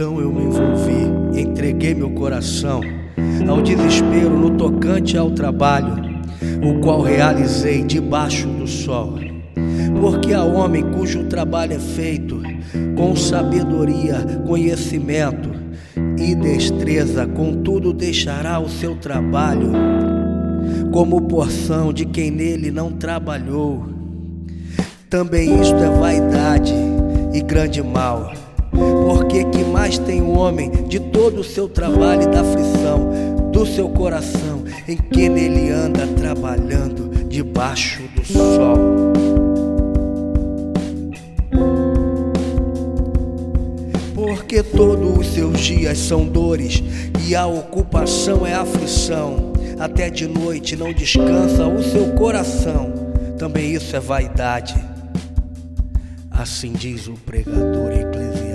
Então eu me envolvi, entreguei meu coração ao desespero no tocante ao trabalho, o qual realizei debaixo do sol. Porque há homem cujo trabalho é feito com sabedoria, conhecimento e destreza, contudo deixará o seu trabalho como porção de quem nele não trabalhou. Também isto é vaidade e grande mal porque que mais tem o homem de todo o seu trabalho e da aflição do seu coração, em que nele anda trabalhando debaixo do sol. Porque todos os seus dias são dores e a ocupação é aflição. Até de noite não descansa o seu coração. Também isso é vaidade. Assim diz o pregador eclesiástico.